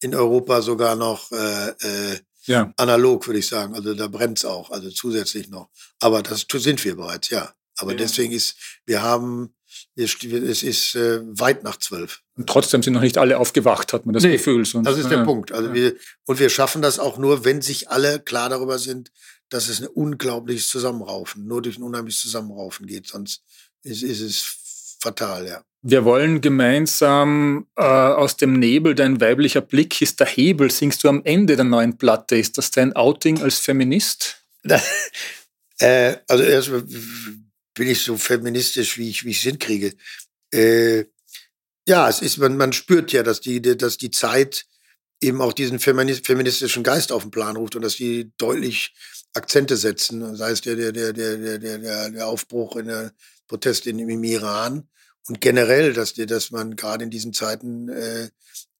in Europa sogar noch äh, äh, ja. analog, würde ich sagen. Also da brennt's auch, also zusätzlich noch. Aber das sind wir bereits, ja. Aber ja. deswegen ist, wir haben es ist äh, weit nach zwölf. Und trotzdem sind noch nicht alle aufgewacht, hat man das nee, Gefühl. Sonst, das ist der ja. Punkt. Also ja. wir, und wir schaffen das auch nur, wenn sich alle klar darüber sind, dass es ein unglaubliches Zusammenraufen, nur durch ein unheimliches Zusammenraufen geht. Sonst ist, ist es fatal, ja. Wir wollen gemeinsam äh, aus dem Nebel, dein weiblicher Blick ist der Hebel, singst du am Ende der neuen Platte. Ist das dein Outing als Feminist? äh, also erst bin ich so feministisch, wie ich wie ich hinkriege. Äh, ja, es ist man man spürt ja, dass die dass die Zeit eben auch diesen feministischen Geist auf den Plan ruft und dass die deutlich Akzente setzen, sei es der der der der der der, der Aufbruch in der Protest in, im Iran und generell, dass dass man gerade in diesen Zeiten äh,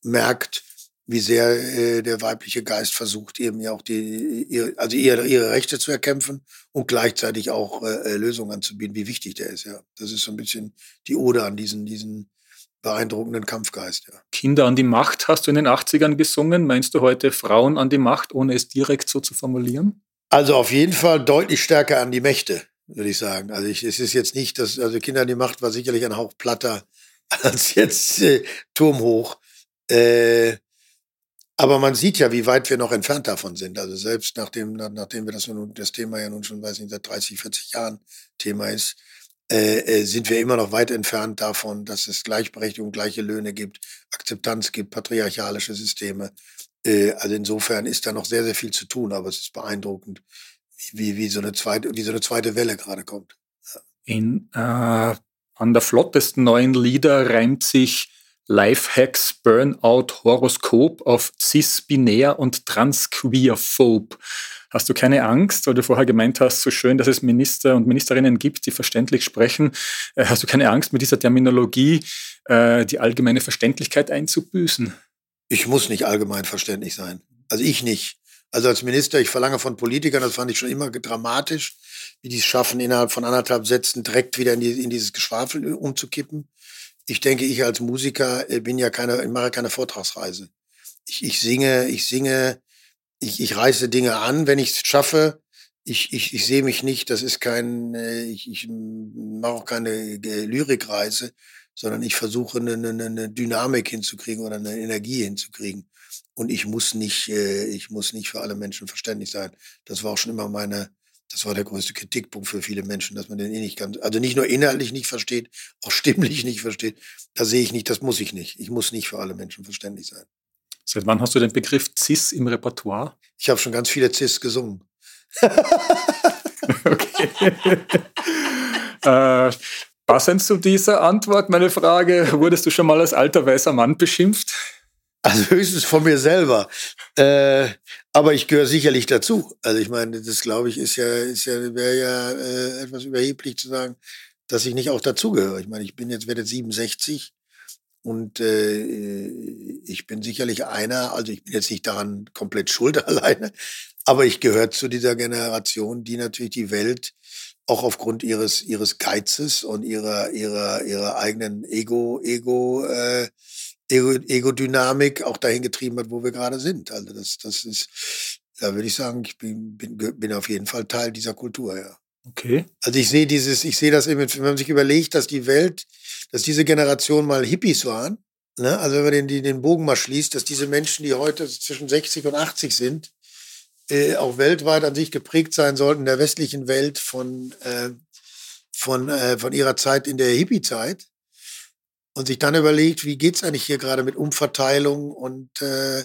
merkt, wie sehr äh, der weibliche Geist versucht, eben ja auch die, ihre, also ihre, ihre Rechte zu erkämpfen und gleichzeitig auch äh, Lösungen anzubieten, wie wichtig der ist, ja. Das ist so ein bisschen die Ode an diesen, diesen beeindruckenden Kampfgeist, ja. Kinder an die Macht hast du in den 80ern gesungen. Meinst du heute Frauen an die Macht, ohne es direkt so zu formulieren? Also auf jeden Fall deutlich stärker an die Mächte, würde ich sagen. Also ich, es ist jetzt nicht, dass, also Kinder an die Macht war sicherlich ein Hauch platter als jetzt äh, Turmhoch. Äh, aber man sieht ja, wie weit wir noch entfernt davon sind. Also selbst nachdem, nachdem wir das, nun, das Thema ja nun schon, weiß nicht, seit 30, 40 Jahren Thema ist, äh, äh, sind wir immer noch weit entfernt davon, dass es Gleichberechtigung, gleiche Löhne gibt, Akzeptanz gibt, patriarchalische Systeme. Äh, also insofern ist da noch sehr, sehr viel zu tun, aber es ist beeindruckend, wie, wie, so, eine zweite, wie so eine zweite Welle gerade kommt. Ja. In, äh, an der flottesten neuen Lieder reimt sich Lifehacks Burnout Horoskop auf cis-binär und transqueerphob. Hast du keine Angst, weil du vorher gemeint hast, so schön, dass es Minister und Ministerinnen gibt, die verständlich sprechen. Äh, hast du keine Angst, mit dieser Terminologie äh, die allgemeine Verständlichkeit einzubüßen? Ich muss nicht allgemein verständlich sein. Also ich nicht. Also als Minister, ich verlange von Politikern, das fand ich schon immer dramatisch, wie die es schaffen, innerhalb von anderthalb Sätzen direkt wieder in, die, in dieses Geschwafel umzukippen ich denke, ich als Musiker äh, bin ja keine, ich mache keine Vortragsreise. Ich, ich singe, ich singe, ich, ich reiße Dinge an, wenn ich es schaffe. Ich, ich, ich sehe mich nicht, das ist kein, äh, ich, ich mache auch keine äh, Lyrikreise, sondern ich versuche eine, eine, eine Dynamik hinzukriegen oder eine Energie hinzukriegen. Und ich muss nicht, ich muss nicht für alle Menschen verständlich sein. Das war auch schon immer meine, das war der größte Kritikpunkt für viele Menschen, dass man den eh nicht ganz, also nicht nur inhaltlich nicht versteht, auch stimmlich nicht versteht. Da sehe ich nicht, das muss ich nicht. Ich muss nicht für alle Menschen verständlich sein. Seit wann hast du den Begriff CIS im Repertoire? Ich habe schon ganz viele CIS gesungen. okay. äh, passend zu dieser Antwort, meine Frage, wurdest du schon mal als alter weißer Mann beschimpft? Also höchstens von mir selber. Äh, aber ich gehöre sicherlich dazu. Also ich meine, das glaube ich ist ja, ist ja, wäre ja äh, etwas überheblich zu sagen, dass ich nicht auch dazugehöre. Ich meine, ich bin jetzt, werde 67 und äh, ich bin sicherlich einer, also ich bin jetzt nicht daran komplett schuld alleine, aber ich gehöre zu dieser Generation, die natürlich die Welt auch aufgrund ihres ihres Geizes und ihrer ihrer ihrer eigenen Ego Ego äh, Ego-Dynamik auch dahin getrieben hat, wo wir gerade sind. Also das, das ist, da würde ich sagen, ich bin, bin, bin auf jeden Fall Teil dieser Kultur, ja. Okay. Also ich sehe dieses, ich sehe das eben, wenn man sich überlegt, dass die Welt, dass diese Generation mal Hippies waren, ne? also wenn man den, den Bogen mal schließt, dass diese Menschen, die heute zwischen 60 und 80 sind, äh, auch weltweit an sich geprägt sein sollten, in der westlichen Welt von, äh, von, äh, von ihrer Zeit in der Hippie-Zeit, und sich dann überlegt, wie geht's eigentlich hier gerade mit Umverteilung und äh,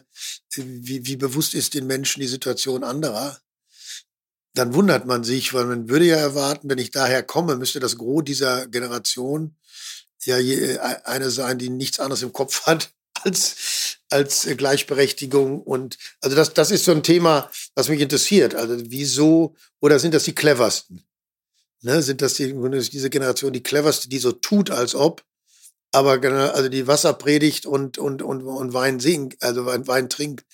wie, wie bewusst ist den Menschen die Situation anderer, dann wundert man sich, weil man würde ja erwarten, wenn ich daher komme, müsste das Gros dieser Generation ja äh, eine sein, die nichts anderes im Kopf hat als, als Gleichberechtigung. Und also das, das ist so ein Thema, was mich interessiert. Also wieso, oder sind das die cleversten? Ne, sind das die, diese Generation die cleverste, die so tut, als ob, aber genau, also die Wasserpredigt und, und, und, und Wein singt, also Wein, Wein trinkt.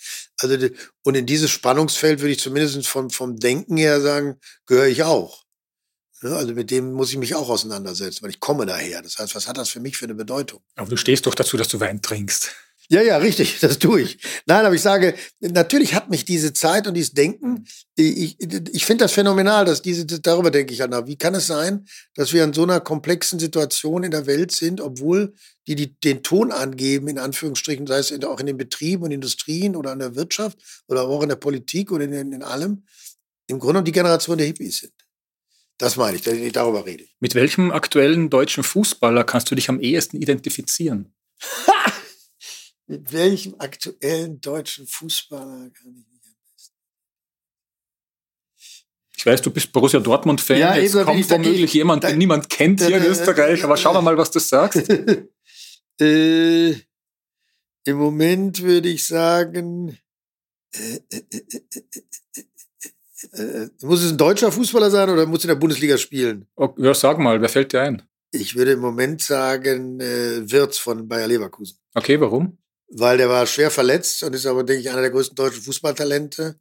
Also, die, und in dieses Spannungsfeld würde ich zumindest vom, vom Denken her sagen, gehöre ich auch. Ja, also mit dem muss ich mich auch auseinandersetzen, weil ich komme daher. Das heißt, was hat das für mich für eine Bedeutung? Aber du stehst doch dazu, dass du Wein trinkst. Ja, ja, richtig, das tue ich. Nein, aber ich sage, natürlich hat mich diese Zeit und dieses Denken, ich, ich finde das phänomenal, dass diese, darüber denke ich an, wie kann es sein, dass wir in so einer komplexen Situation in der Welt sind, obwohl die, die den Ton angeben, in Anführungsstrichen, sei es auch in den Betrieben und Industrien oder in der Wirtschaft oder auch in der Politik oder in, in allem, im Grunde die Generation der Hippies sind. Das meine ich, darüber rede ich. Mit welchem aktuellen deutschen Fußballer kannst du dich am ehesten identifizieren? Mit welchem aktuellen deutschen Fußballer kann ich mich am besten? Ich weiß, du bist Borussia Dortmund-Fan. Ja, Jetzt kommt womöglich jemand, den niemand kennt hier in Österreich. Aber schauen wir mal, was du sagst. äh, Im Moment würde ich sagen, äh, äh, muss es ein deutscher Fußballer sein oder muss in der Bundesliga spielen? Okay, ja, sag mal, wer fällt dir ein? Ich würde im Moment sagen, Wirtz von Bayer Leverkusen. Okay, warum? Weil der war schwer verletzt und ist aber, denke ich, einer der größten deutschen Fußballtalente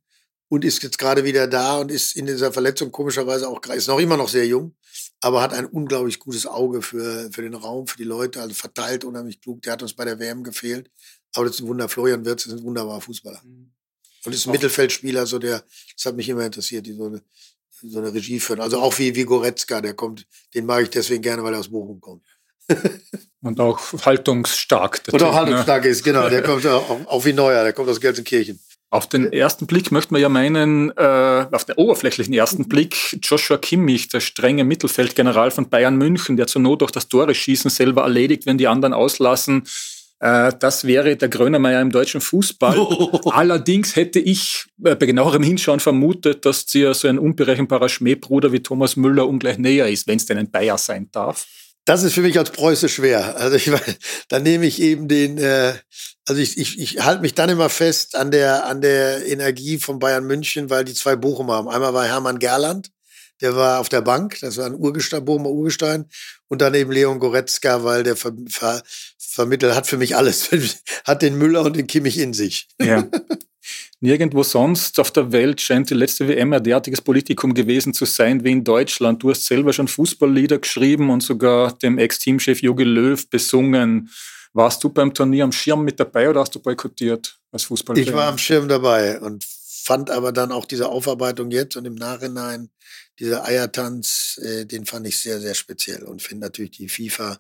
und ist jetzt gerade wieder da und ist in dieser Verletzung komischerweise auch, ist noch immer noch sehr jung, aber hat ein unglaublich gutes Auge für, für den Raum, für die Leute, also verteilt unheimlich klug. Der hat uns bei der WM gefehlt, aber das ist ein Wunder. Florian Wirtz ist ein wunderbarer Fußballer. Mhm. Und ist ein Mittelfeldspieler, so der, das hat mich immer interessiert, die so eine, so eine Regie führen. Also auch wie, wie Goretzka, der kommt, den mag ich deswegen gerne, weil er aus Bochum kommt. Und auch haltungsstark. Und auch ne? haltungsstark ne? ist, genau. Der kommt auch, auch wie Neuer, der kommt aus Gelsenkirchen. Auf den ersten Blick möchte man ja meinen, äh, auf den oberflächlichen ersten Blick, Joshua Kimmich, der strenge Mittelfeldgeneral von Bayern München, der zur Not auch das Tore schießen selber erledigt, wenn die anderen auslassen. Äh, das wäre der Grönemeyer im deutschen Fußball. Oh. Allerdings hätte ich äh, bei genauerem Hinschauen vermutet, dass dir so ein unberechenbarer Schmähbruder wie Thomas Müller ungleich näher ist, wenn es denn ein Bayer sein darf. Das ist für mich als Preuße schwer. Also ich meine, da nehme ich eben den, äh, also ich, ich, ich halte mich dann immer fest an der, an der Energie von Bayern München, weil die zwei Bochum haben. Einmal war Hermann Gerland, der war auf der Bank, das war ein Urgestein, Bochumer Urgestein. Und dann eben Leon Goretzka, weil der ver, ver, vermittelt hat für mich alles, hat den Müller und den Kimmich in sich. Ja. Nirgendwo sonst auf der Welt scheint die letzte WM ein derartiges Politikum gewesen zu sein wie in Deutschland. Du hast selber schon Fußballlieder geschrieben und sogar dem Ex-Teamchef Jogi Löw besungen. Warst du beim Turnier am Schirm mit dabei oder hast du boykottiert als Fußballer? Ich war am Schirm dabei und fand aber dann auch diese Aufarbeitung jetzt und im Nachhinein, dieser Eiertanz, äh, den fand ich sehr, sehr speziell und finde natürlich die FIFA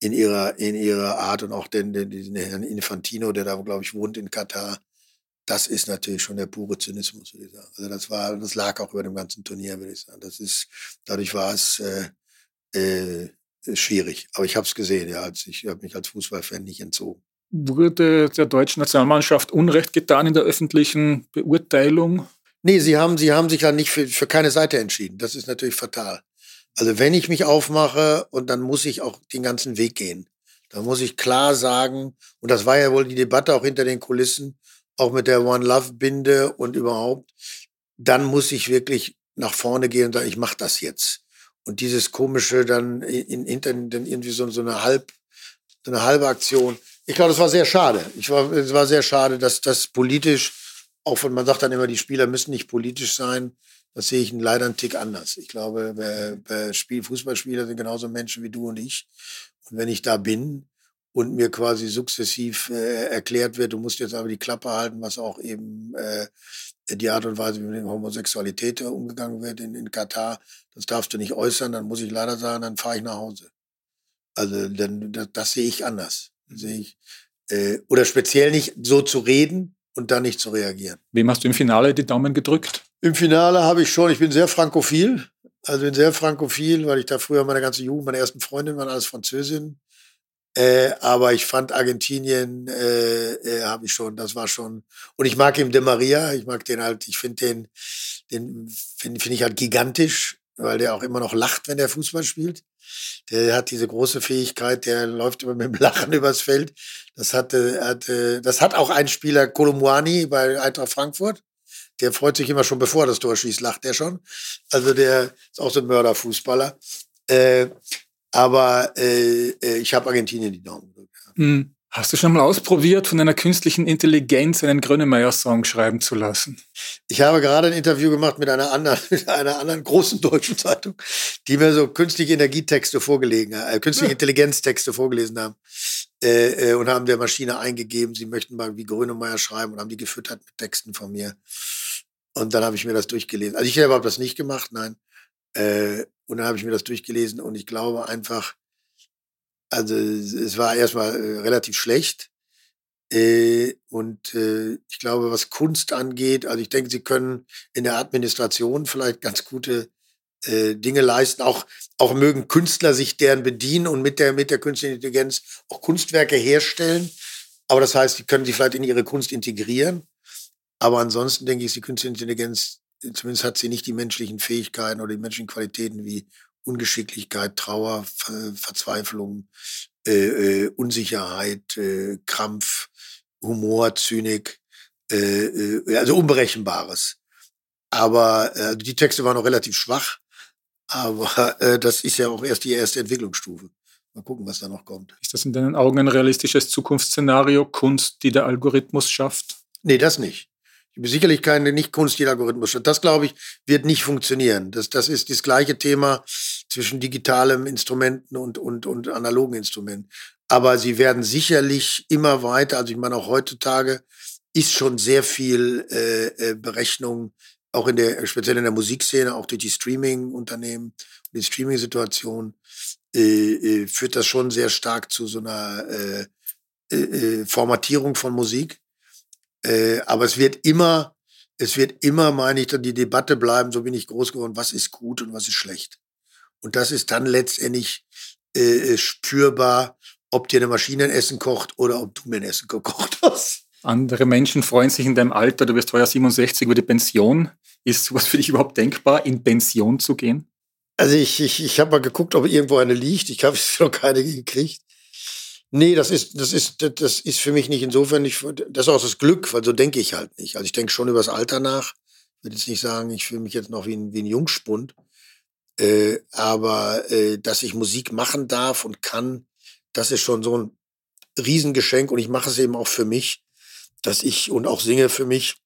in ihrer, in ihrer Art und auch den, den, den Herrn Infantino, der da, glaube ich, wohnt in Katar, das ist natürlich schon der pure Zynismus, würde ich sagen. Also das war, das lag auch über dem ganzen Turnier, würde ich sagen. Das ist, dadurch war es äh, äh, schwierig. Aber ich habe es gesehen, ja. Als ich habe mich als Fußballfan nicht entzogen. Wurde der deutschen Nationalmannschaft Unrecht getan in der öffentlichen Beurteilung? Nee, sie haben, sie haben sich ja nicht für, für keine Seite entschieden. Das ist natürlich fatal. Also wenn ich mich aufmache und dann muss ich auch den ganzen Weg gehen. Da muss ich klar sagen, und das war ja wohl die Debatte auch hinter den Kulissen, auch mit der One Love Binde und überhaupt, dann muss ich wirklich nach vorne gehen und sagen, ich mache das jetzt. Und dieses komische dann in, in, in irgendwie so, so eine halb so eine halbe Aktion. Ich glaube, das war sehr schade. Ich war, es war sehr schade, dass das politisch, auch von, man sagt dann immer, die Spieler müssen nicht politisch sein. Das sehe ich leider einen Tick anders. Ich glaube, Spiel, Fußballspieler sind genauso Menschen wie du und ich. Und wenn ich da bin, und mir quasi sukzessiv äh, erklärt wird, du musst jetzt aber die Klappe halten, was auch eben äh, die Art und Weise, wie mit Homosexualität umgegangen wird in, in Katar, das darfst du nicht äußern, dann muss ich leider sagen, dann fahre ich nach Hause. Also dann, das, das sehe ich anders. Sehe ich, äh, oder speziell nicht so zu reden und dann nicht zu reagieren. Wem hast du im Finale die Daumen gedrückt? Im Finale habe ich schon, ich bin sehr frankophil, also bin sehr frankophil, weil ich da früher meine ganze Jugend, meine ersten Freundinnen waren alles Französinnen. Äh, aber ich fand Argentinien, äh, äh, habe ich schon, das war schon. Und ich mag eben De Maria, ich mag den halt, ich finde den, den finde find ich halt gigantisch, weil der auch immer noch lacht, wenn der Fußball spielt. Der hat diese große Fähigkeit, der läuft immer mit dem Lachen übers Feld. Das hatte, hatte das hat auch ein Spieler, Kolumwani bei Eintracht Frankfurt. Der freut sich immer schon, bevor er das Tor schießt, lacht der schon. Also der ist auch so ein Mörderfußballer. Äh, aber äh, äh, ich habe Argentinien die Daumen gedrückt. Hm. Hast du schon mal ausprobiert, von einer künstlichen Intelligenz einen Grönemeyer-Song schreiben zu lassen? Ich habe gerade ein Interview gemacht mit einer anderen, mit einer anderen großen deutschen Zeitung, die mir so künstliche Energietexte vorgelegen, äh, künstliche ja. Intelligenztexte vorgelesen haben äh, äh, und haben der Maschine eingegeben, sie möchten mal wie Grönemeyer schreiben und haben die gefüttert mit Texten von mir. Und dann habe ich mir das durchgelesen. Also ich selber habe das nicht gemacht, nein. Äh, und dann habe ich mir das durchgelesen und ich glaube einfach, also es war erstmal äh, relativ schlecht. Äh, und äh, ich glaube, was Kunst angeht, also ich denke, sie können in der Administration vielleicht ganz gute äh, Dinge leisten. Auch, auch mögen Künstler sich deren bedienen und mit der, mit der künstlichen Intelligenz auch Kunstwerke herstellen. Aber das heißt, sie können sie vielleicht in ihre Kunst integrieren. Aber ansonsten denke ich, ist die künstliche Intelligenz zumindest hat sie nicht die menschlichen Fähigkeiten oder die menschlichen Qualitäten wie Ungeschicklichkeit, Trauer, Ver Verzweiflung, äh, äh, Unsicherheit, äh, Krampf, Humor, Zynik, äh, äh, also Unberechenbares. Aber äh, die Texte waren noch relativ schwach, aber das ist ja auch erst die erste Entwicklungsstufe. Mal gucken, was da noch kommt. Ist das in deinen Augen ein realistisches Zukunftsszenario, Kunst, die der Algorithmus schafft? Nee, das nicht. Sicherlich keine, nicht Kunst, die der Algorithmus. Das, glaube ich, wird nicht funktionieren. Das, das ist das gleiche Thema zwischen digitalem Instrumenten und, und, und analogen Instrumenten. Aber sie werden sicherlich immer weiter, also ich meine auch heutzutage ist schon sehr viel äh, äh Berechnung, auch in der, speziell in der Musikszene, auch durch die Streaming-Unternehmen, die Streaming-Situation, äh, äh, führt das schon sehr stark zu so einer äh, äh, Formatierung von Musik. Äh, aber es wird immer, es wird immer, meine ich, dann die Debatte bleiben, so bin ich groß geworden, was ist gut und was ist schlecht. Und das ist dann letztendlich äh, spürbar, ob dir eine Maschine ein Essen kocht oder ob du mir ein Essen gekocht hast. Andere Menschen freuen sich in deinem Alter, du wirst heuer 67 über die Pension. Ist sowas für dich überhaupt denkbar, in Pension zu gehen? Also ich, ich, ich habe mal geguckt, ob irgendwo eine liegt. Ich habe noch keine gekriegt. Nee, das ist, das ist, das ist für mich nicht insofern nicht, das ist auch das Glück, weil so denke ich halt nicht. Also ich denke schon über das Alter nach. Ich würde jetzt nicht sagen, ich fühle mich jetzt noch wie ein, wie ein Jungspund. Äh, aber äh, dass ich Musik machen darf und kann, das ist schon so ein Riesengeschenk und ich mache es eben auch für mich, dass ich und auch singe für mich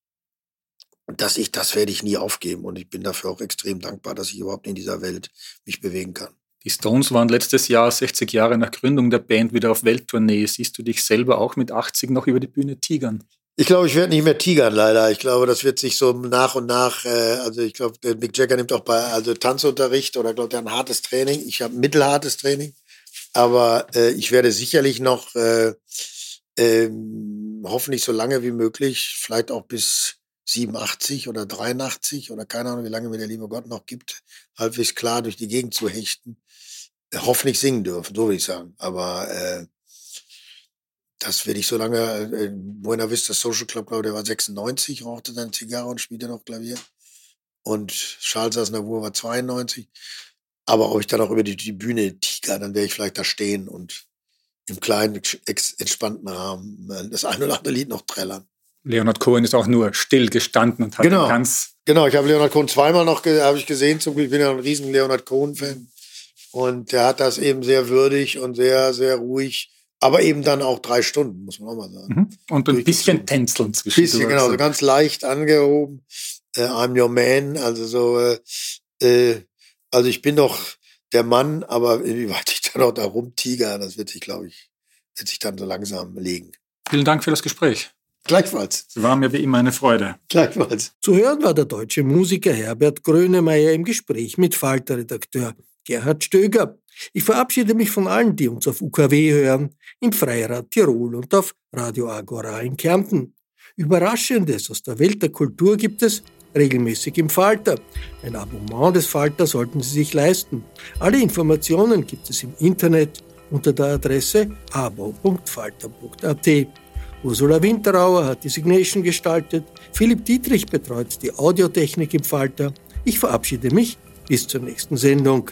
dass ich, das werde ich nie aufgeben. Und ich bin dafür auch extrem dankbar, dass ich überhaupt in dieser Welt mich bewegen kann. Die Stones waren letztes Jahr 60 Jahre nach Gründung der Band wieder auf Welttournee. Siehst du dich selber auch mit 80 noch über die Bühne tigern? Ich glaube, ich werde nicht mehr tigern, leider. Ich glaube, das wird sich so nach und nach, äh, also ich glaube, der Mick Jagger nimmt auch bei also Tanzunterricht oder glaube, der ein hartes Training. Ich habe mittelhartes Training. Aber äh, ich werde sicherlich noch äh, ähm, hoffentlich so lange wie möglich, vielleicht auch bis 87 oder 83 oder keine Ahnung, wie lange mir der liebe Gott noch gibt, halbwegs klar durch die Gegend zu hechten. Hoffentlich singen dürfen, so würde ich sagen. Aber äh, das werde ich so lange, äh, Buena Vista Social Club, glaube der war 96, rauchte seine Zigarre und spielte noch Klavier. Und Charles Aznavour war 92. Aber ob ich dann auch über die, die Bühne tiger, dann werde ich vielleicht da stehen und im kleinen, entspannten Rahmen äh, das ein oder andere Lied noch trällern. Leonard Cohen ist auch nur still gestanden und hat genau. ganz. Genau, ich habe Leonard Cohen zweimal noch habe ich gesehen. Zum Glück bin ja ein riesen Leonard Cohen-Fan. Und der hat das eben sehr würdig und sehr, sehr ruhig. Aber eben dann auch drei Stunden, muss man auch mal sagen. Mhm. Und ein bisschen tänzeln zwischen. Bisschen, genau, so ganz leicht angehoben. Äh, I'm your man. Also so, äh, äh, also ich bin doch der Mann, aber inwieweit ich dann auch da rumtiger, das wird sich, glaube ich, wird sich dann so langsam legen. Vielen Dank für das Gespräch. Gleichfalls. Es war mir wie immer eine Freude. Gleichfalls. Zu hören war der deutsche Musiker Herbert Grönemeyer im Gespräch mit Falter-Redakteur Gerhard Stöger. Ich verabschiede mich von allen, die uns auf UKW hören, im Freirad Tirol und auf Radio Agora in Kärnten. Überraschendes aus der Welt der Kultur gibt es regelmäßig im Falter. Ein Abonnement des Falter sollten Sie sich leisten. Alle Informationen gibt es im Internet unter der Adresse abo.falter.at. Ursula Winterauer hat die Signation gestaltet, Philipp Dietrich betreut die Audiotechnik im Falter. Ich verabschiede mich bis zur nächsten Sendung.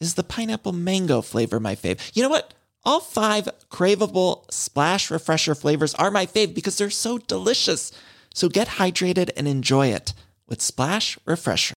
is the pineapple mango flavor my fave? You know what? All five craveable Splash Refresher flavors are my fave because they're so delicious. So get hydrated and enjoy it with Splash Refresher.